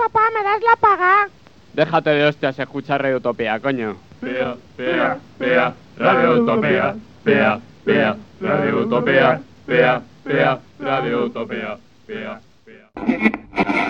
papá, ¿me das la paga? Déjate de hostias, escucha Radio Utopía, coño. Pea, pea, pea, Radio Utopía. Pea, pea, Radio Utopía. Pea, pea, Radio Utopía. Pea, pea.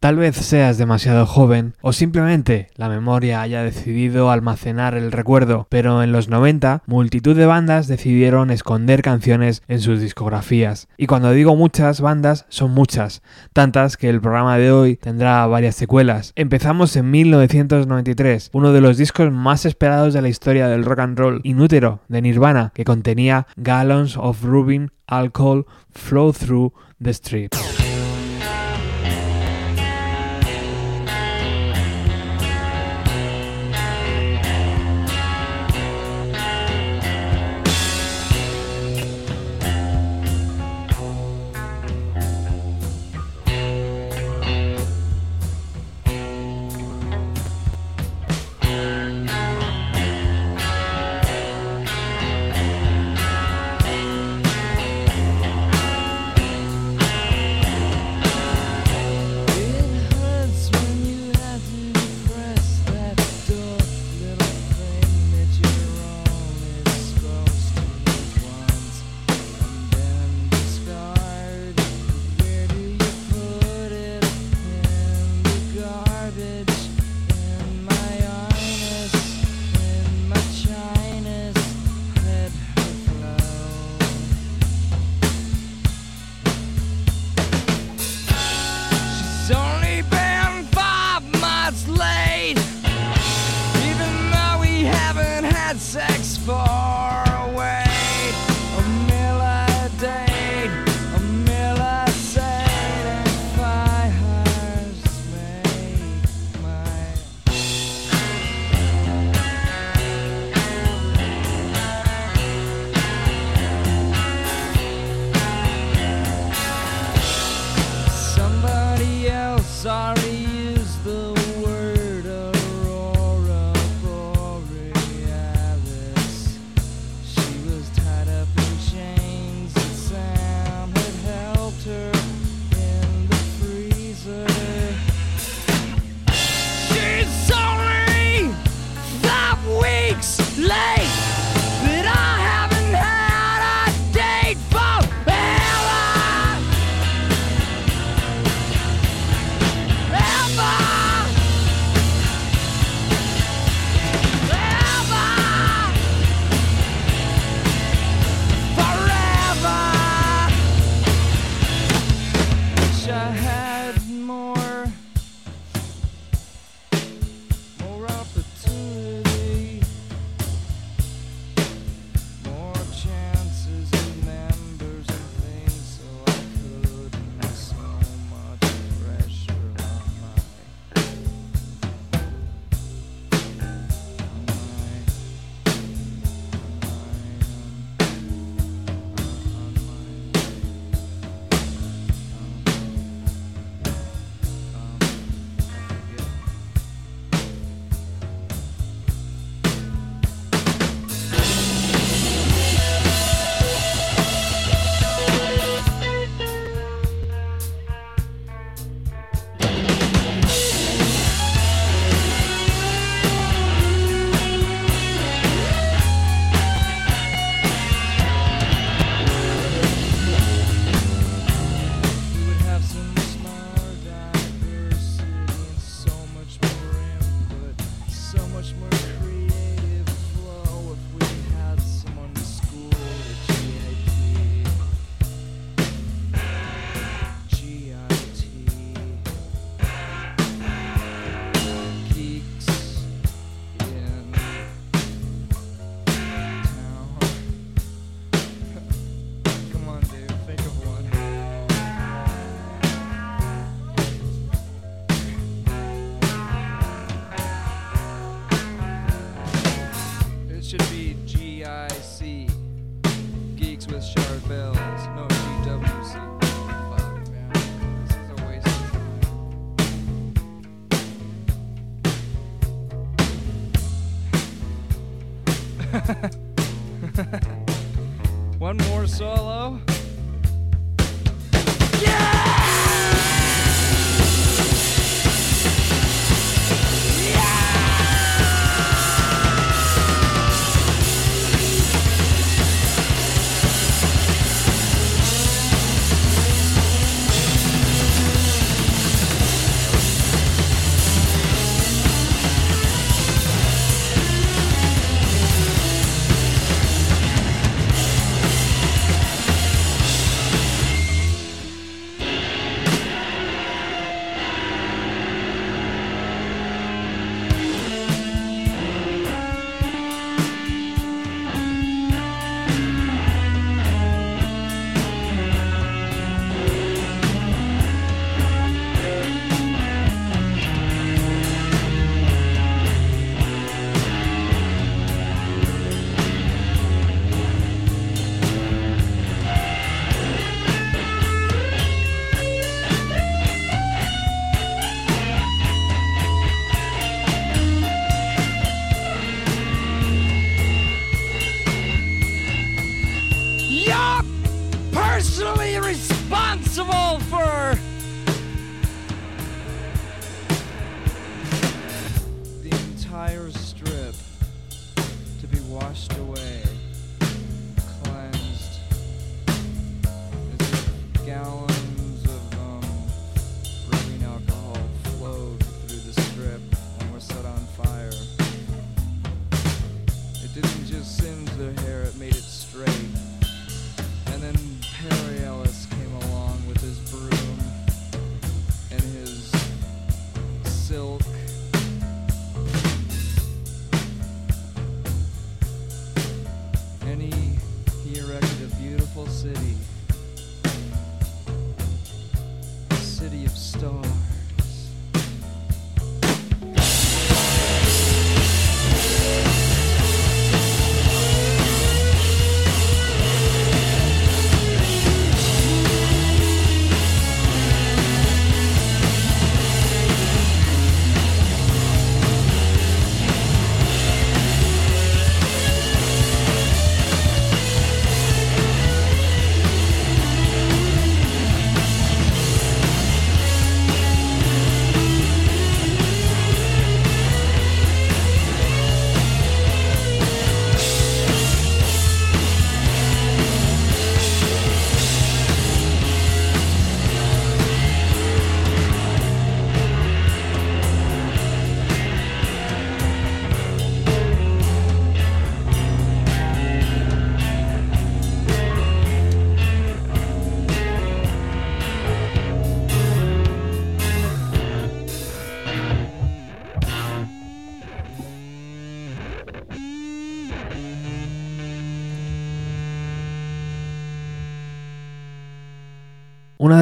Tal vez seas demasiado joven o simplemente la memoria haya decidido almacenar el recuerdo, pero en los 90 multitud de bandas decidieron esconder canciones en sus discografías. Y cuando digo muchas bandas, son muchas, tantas que el programa de hoy tendrá varias secuelas. Empezamos en 1993, uno de los discos más esperados de la historia del rock and roll, Inútero, de Nirvana, que contenía Gallons of Rubbing Alcohol Flow Through the Street.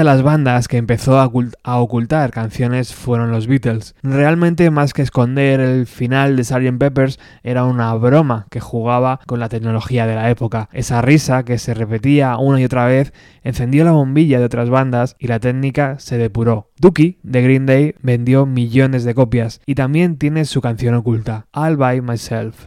Las bandas que empezó a, ocult- a ocultar canciones fueron los Beatles. Realmente más que esconder el final de Sgt. Peppers era una broma que jugaba con la tecnología de la época. Esa risa que se repetía una y otra vez encendió la bombilla de otras bandas y la técnica se depuró. Dookie de Green Day vendió millones de copias y también tiene su canción oculta, All By Myself.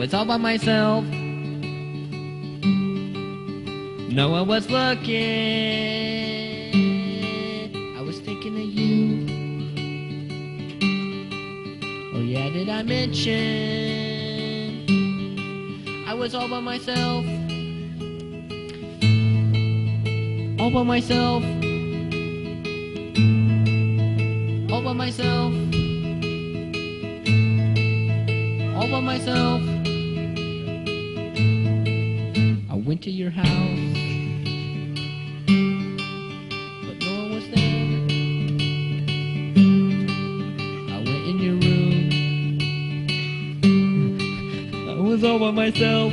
I was all by myself. No one was looking. I was thinking of you. Oh yeah, did I mention? I was all by myself. All by myself. All by myself. All by myself. went to your house. i went in your room i was all by myself.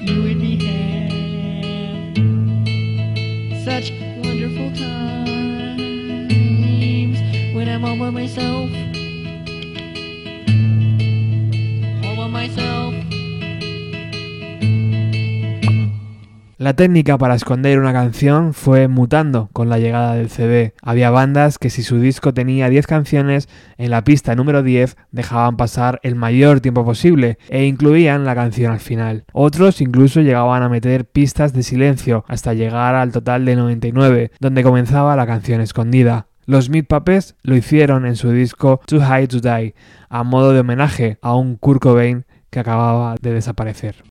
You and me had such wonderful times when I'm all by myself. La técnica para esconder una canción fue mutando con la llegada del CD. Había bandas que si su disco tenía 10 canciones, en la pista número 10 dejaban pasar el mayor tiempo posible e incluían la canción al final. Otros incluso llegaban a meter pistas de silencio hasta llegar al total de 99, donde comenzaba la canción escondida. Los Meat Puppets lo hicieron en su disco Too High to Die, a modo de homenaje a un Kurt Cobain que acababa de desaparecer.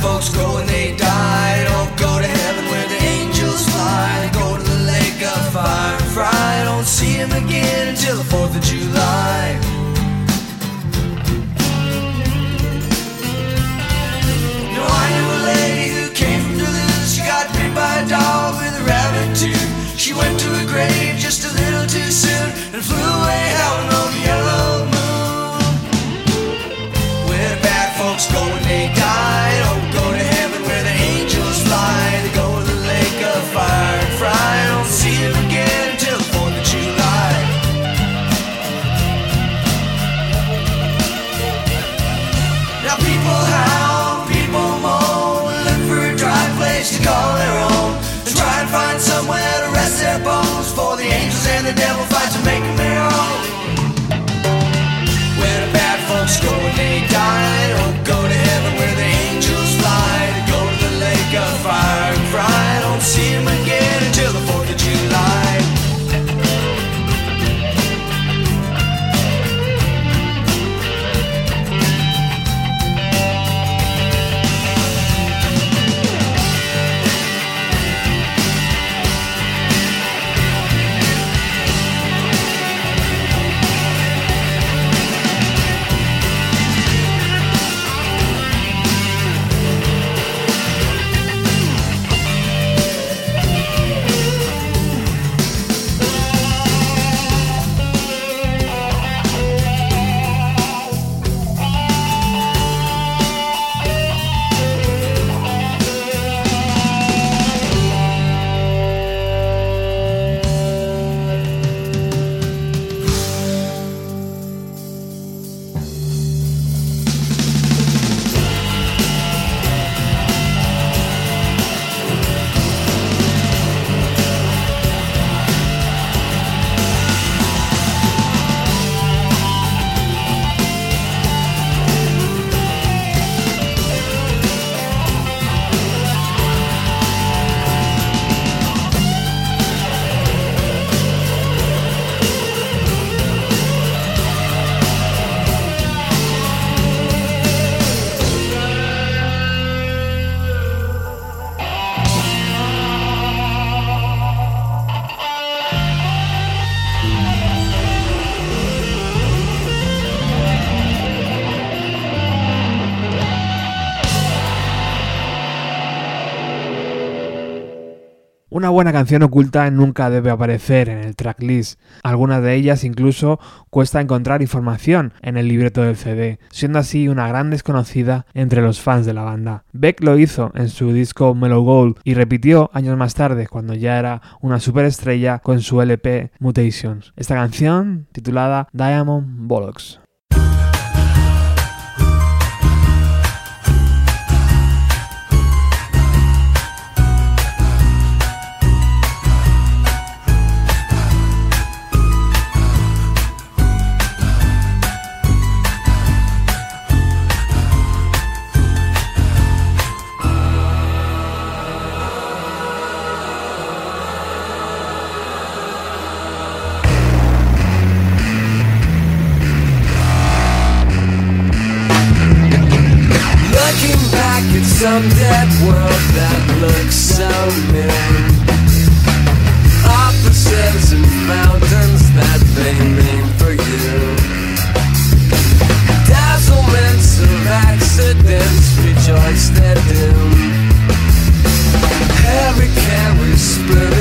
Folks go when they die. Don't go to heaven where the angels fly. Go to the lake of fire and fry. Don't see them again until the 4th of July. No, I knew a lady who came from Duluth. She got bit by a dog with a rabbit tooth. She went to her grave just a little too soon and flew away howling on the yellow Una buena canción oculta nunca debe aparecer en el tracklist. Algunas de ellas incluso cuesta encontrar información en el libreto del CD, siendo así una gran desconocida entre los fans de la banda. Beck lo hizo en su disco Mellow Gold y repitió años más tarde cuando ya era una superestrella con su LP Mutations. Esta canción titulada Diamond Bollocks. Some dead world that looks so mean. Offices and fountains that they mean for you. Dazzlements of accidents rejoice their doom. Harry carries spoon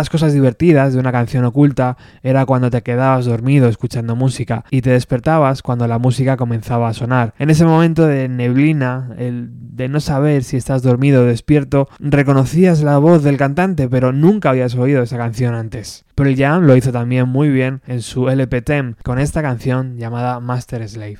las cosas divertidas de una canción oculta era cuando te quedabas dormido escuchando música y te despertabas cuando la música comenzaba a sonar. En ese momento de neblina, el de no saber si estás dormido o despierto, reconocías la voz del cantante, pero nunca habías oído esa canción antes. Pearl Jam lo hizo también muy bien en su LP Tem con esta canción llamada Master Slave.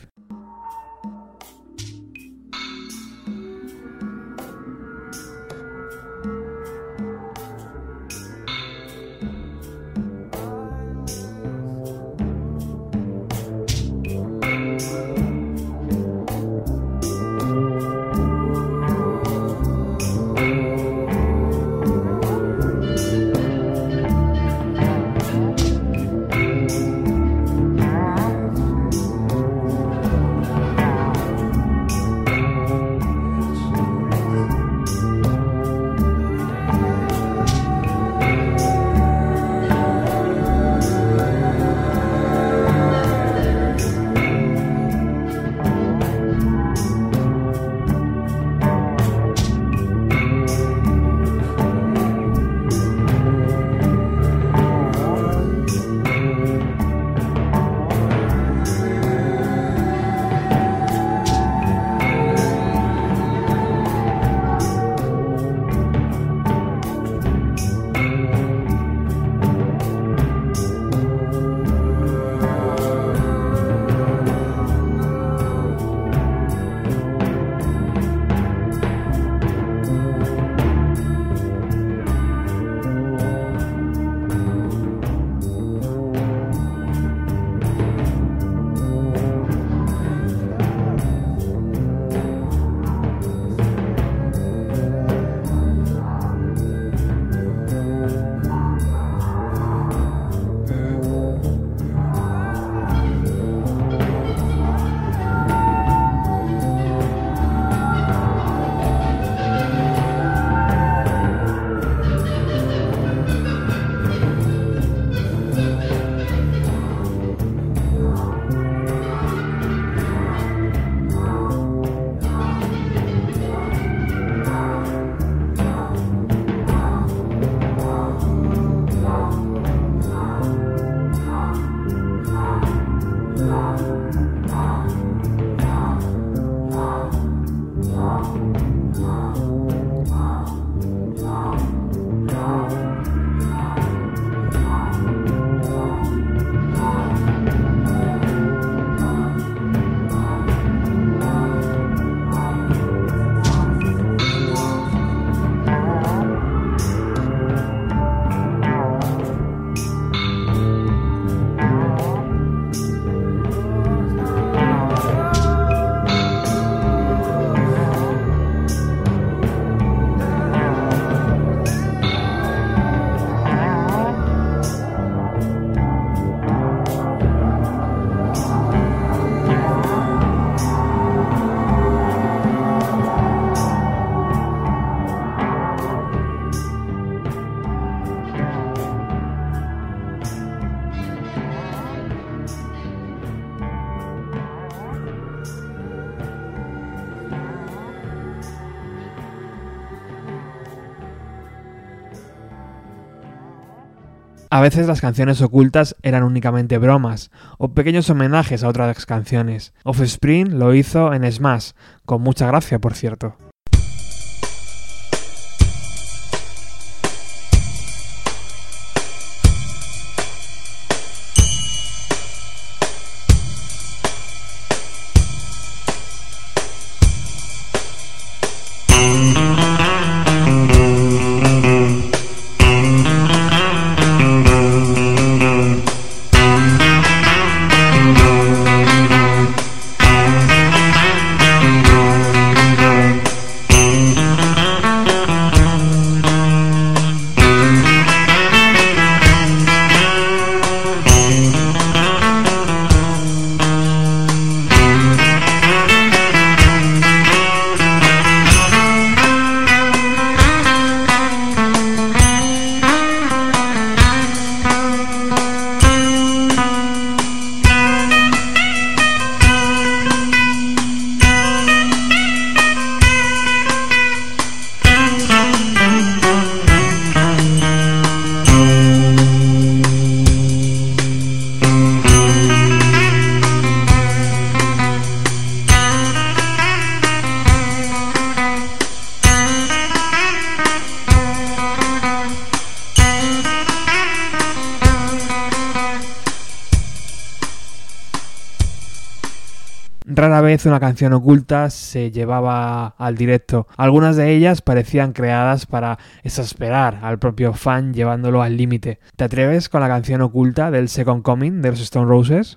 A veces las canciones ocultas eran únicamente bromas o pequeños homenajes a otras canciones. Offspring lo hizo en Smash, con mucha gracia por cierto. Una canción oculta se llevaba al directo. Algunas de ellas parecían creadas para exasperar al propio fan llevándolo al límite. ¿Te atreves con la canción oculta del Second Coming de los Stone Roses?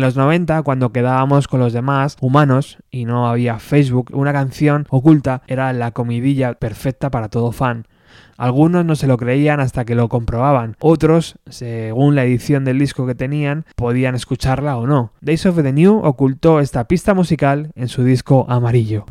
Los 90, cuando quedábamos con los demás humanos y no había Facebook, una canción oculta era la comidilla perfecta para todo fan. Algunos no se lo creían hasta que lo comprobaban. Otros, según la edición del disco que tenían, podían escucharla o no. Days of the New ocultó esta pista musical en su disco amarillo.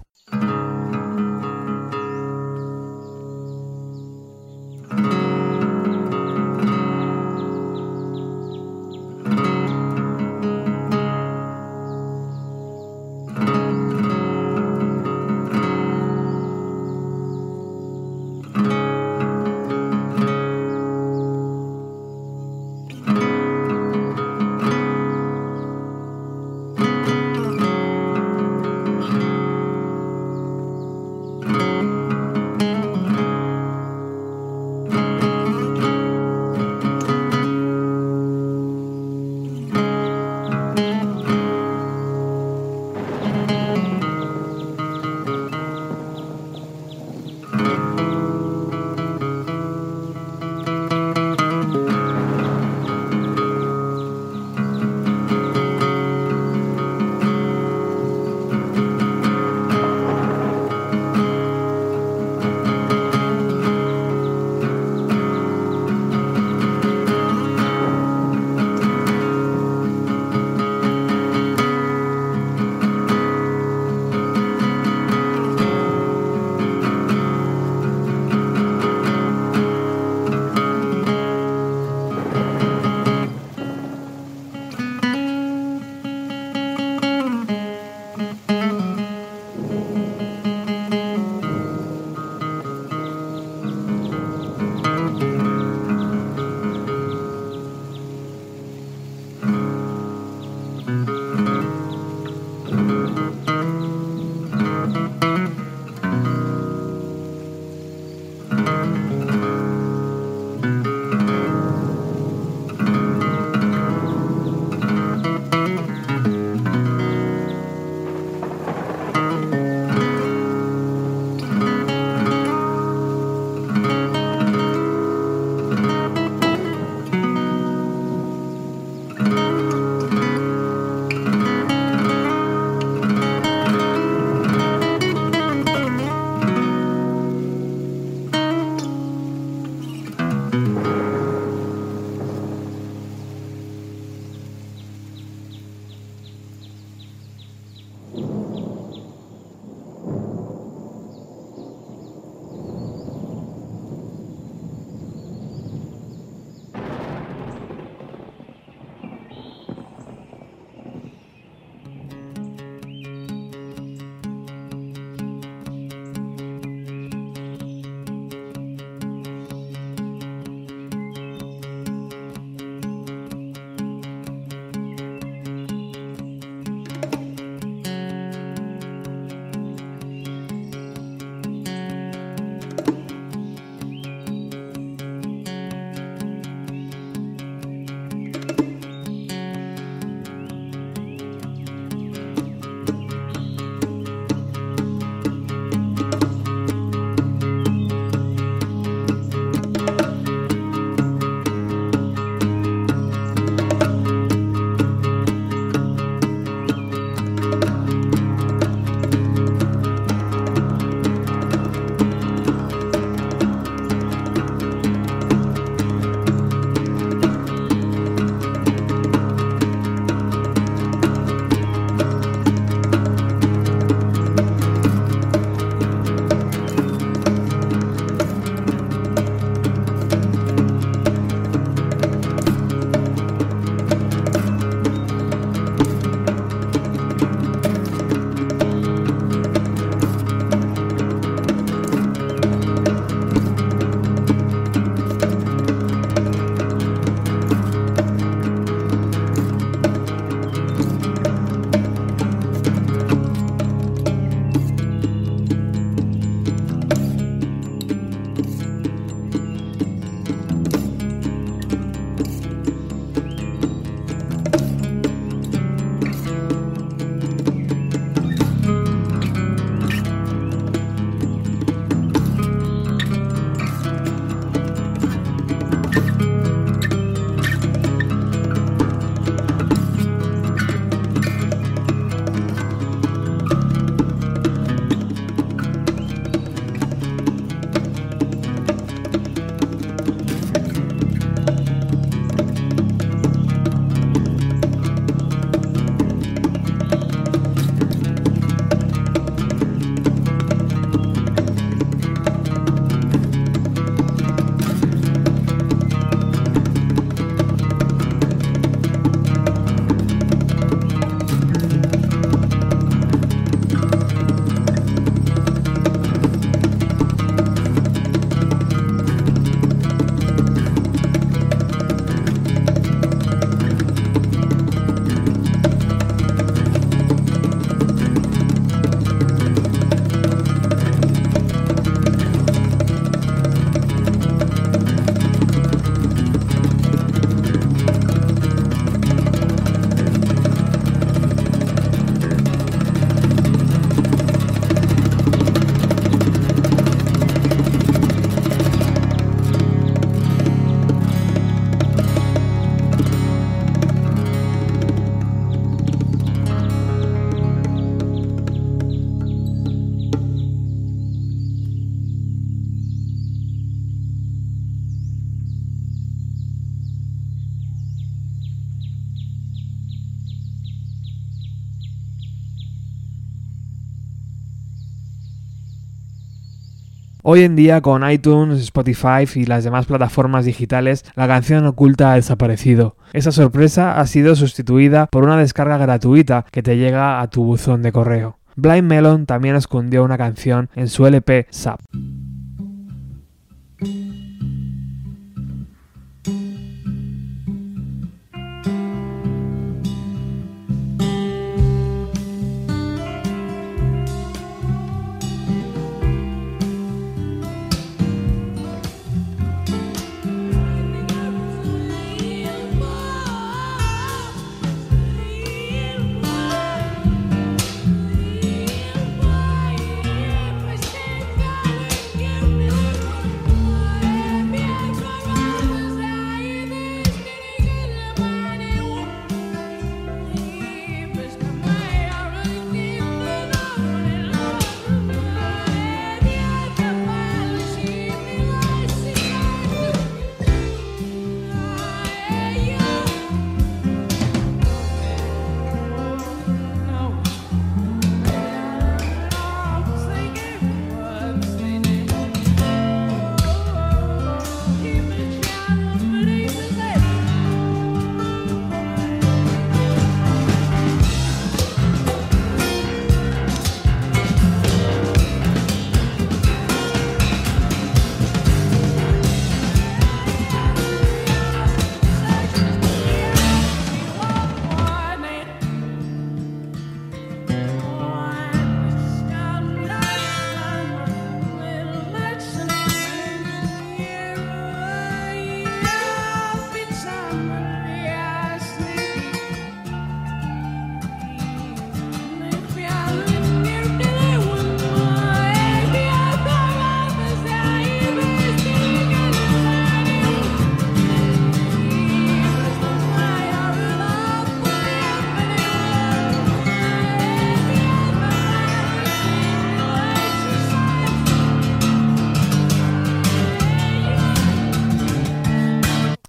Hoy en día con iTunes, Spotify y las demás plataformas digitales, la canción oculta ha desaparecido. Esa sorpresa ha sido sustituida por una descarga gratuita que te llega a tu buzón de correo. Blind Melon también escondió una canción en su LP SAP.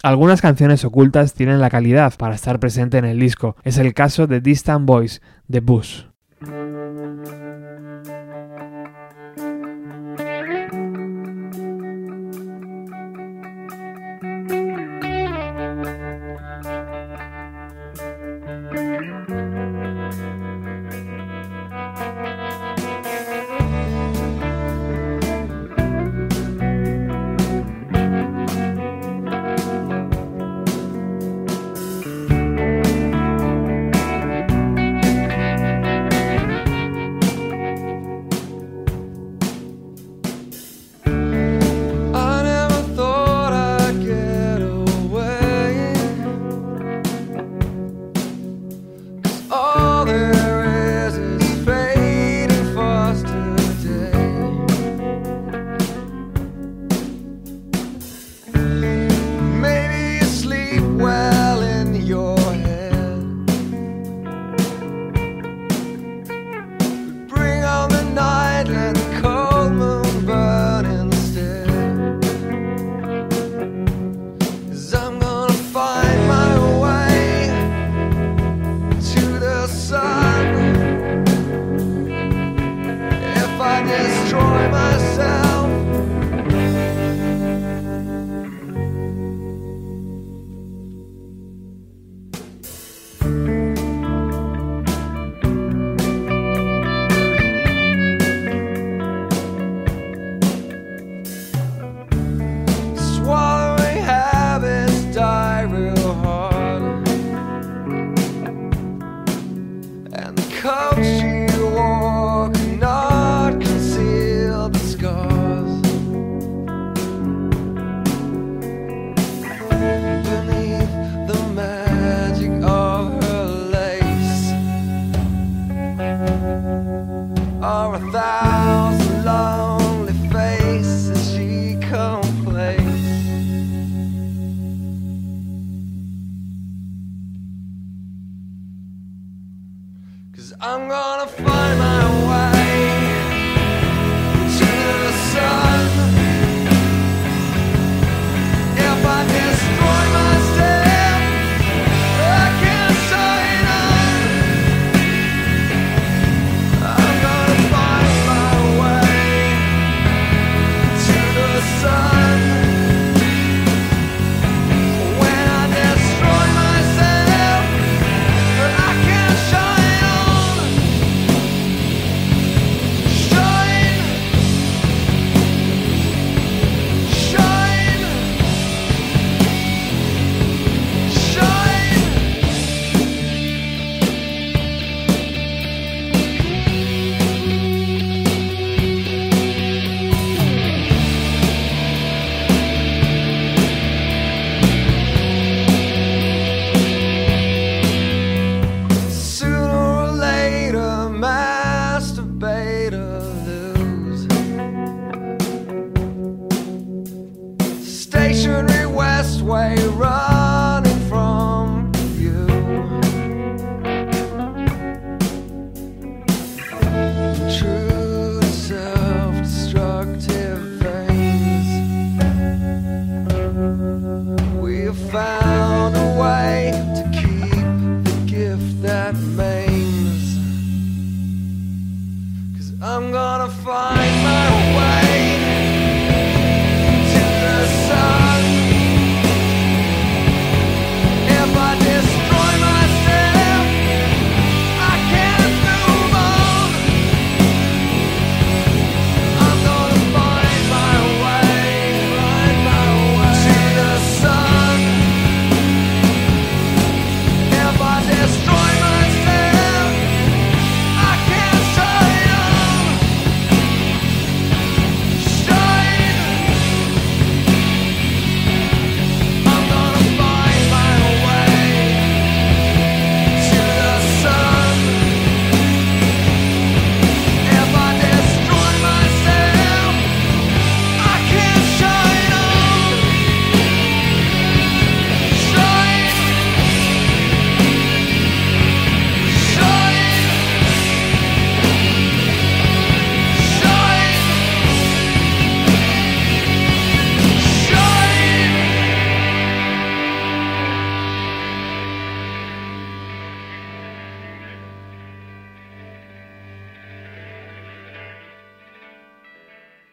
Algunas canciones ocultas tienen la calidad para estar presente en el disco. Es el caso de Distant Voice de Bush.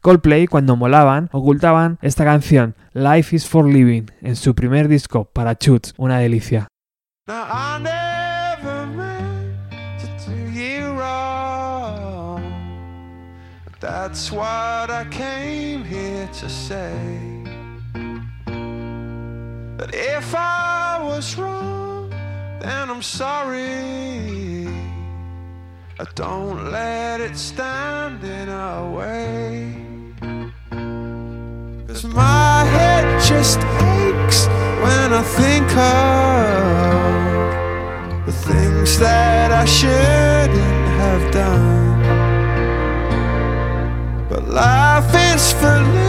Coldplay, cuando molaban, ocultaban esta canción, Life is for Living, en su primer disco, Parachutes, una delicia. That's what I came here to say. But if I was wrong, then I'm sorry. I don't let it stand in our way. Cause my head just aches when I think of the things that I shouldn't have done. But life is for living,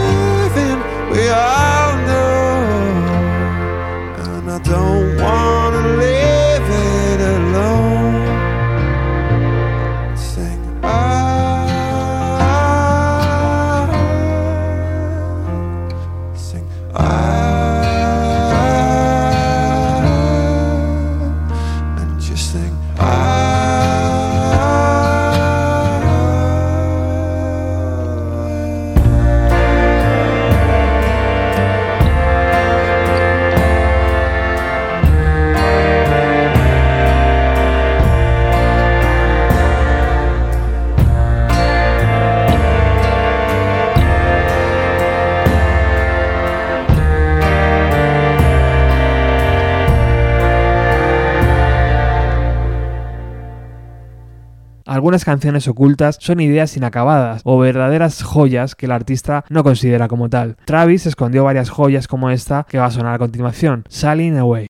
Algunas canciones ocultas son ideas inacabadas o verdaderas joyas que el artista no considera como tal. Travis escondió varias joyas como esta que va a sonar a continuación, Sailing Away.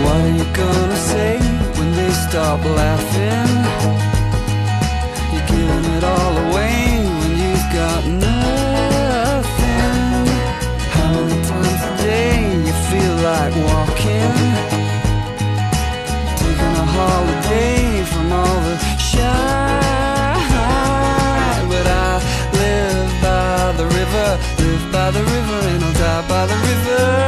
What are you gonna say when they stop laughing? You're giving it all away when you've got nothing. How many times a day you feel like walking? Taking a holiday from all the shine. But I live by the river, live by the river, and I'll die by the river.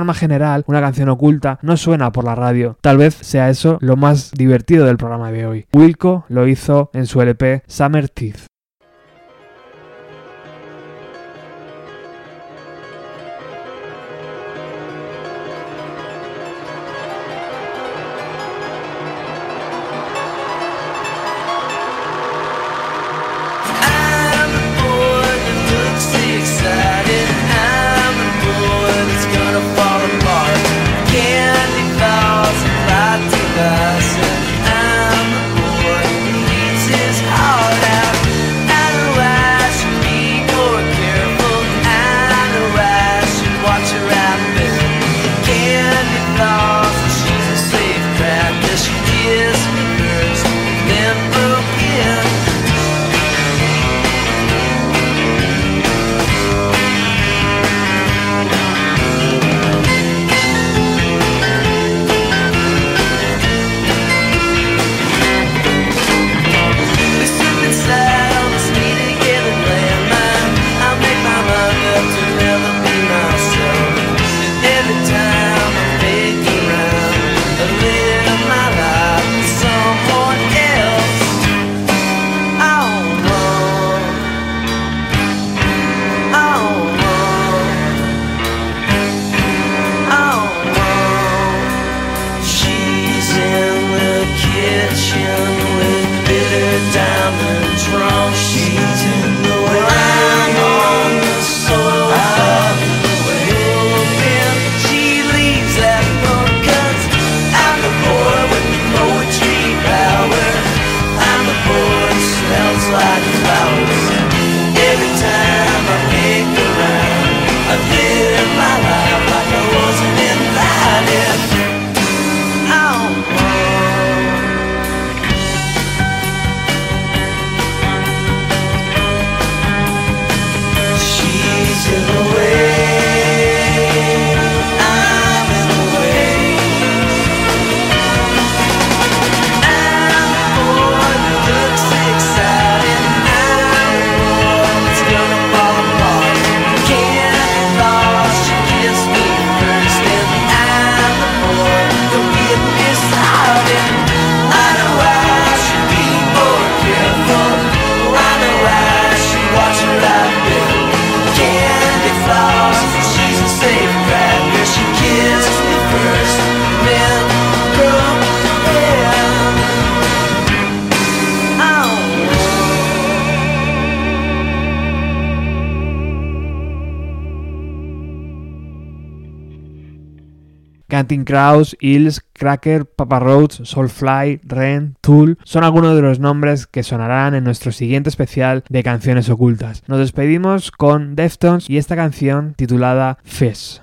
norma general, una canción oculta no suena por la radio. Tal vez sea eso lo más divertido del programa de hoy. Wilco lo hizo en su LP Summer Teeth. Canting Kraus, Hills, Cracker, Papa Roach, Soulfly, Ren, Tool son algunos de los nombres que sonarán en nuestro siguiente especial de canciones ocultas. Nos despedimos con Deftones y esta canción titulada Fizz.